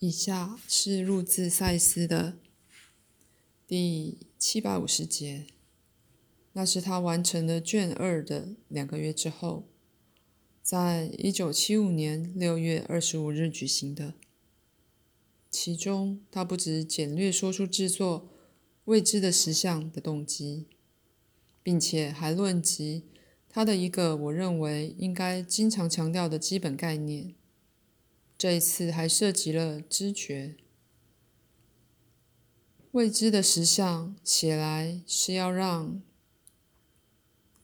以下是入自赛斯的第七百五十节，那是他完成了卷二的两个月之后，在一九七五年六月二十五日举行的。其中，他不止简略说出制作未知的实像的动机，并且还论及他的一个我认为应该经常强调的基本概念。这一次还涉及了知觉。未知的实相写来是要让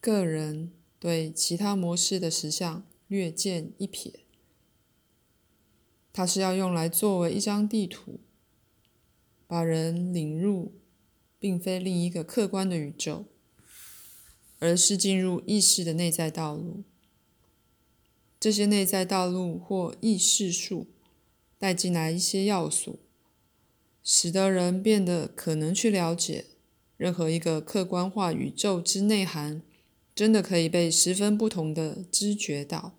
个人对其他模式的实相略见一瞥。它是要用来作为一张地图，把人领入并非另一个客观的宇宙，而是进入意识的内在道路。这些内在道路或意识数带进来一些要素，使得人变得可能去了解任何一个客观化宇宙之内涵，真的可以被十分不同的知觉到。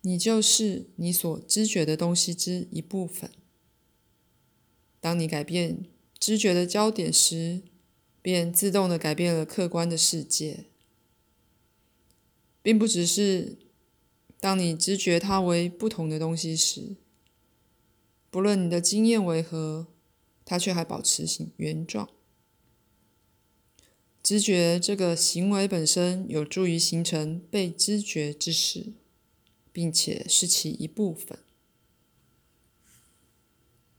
你就是你所知觉的东西之一部分。当你改变知觉的焦点时，便自动的改变了客观的世界。并不只是当你知觉它为不同的东西时，不论你的经验为何，它却还保持形原状。知觉这个行为本身有助于形成被知觉之识，并且是其一部分。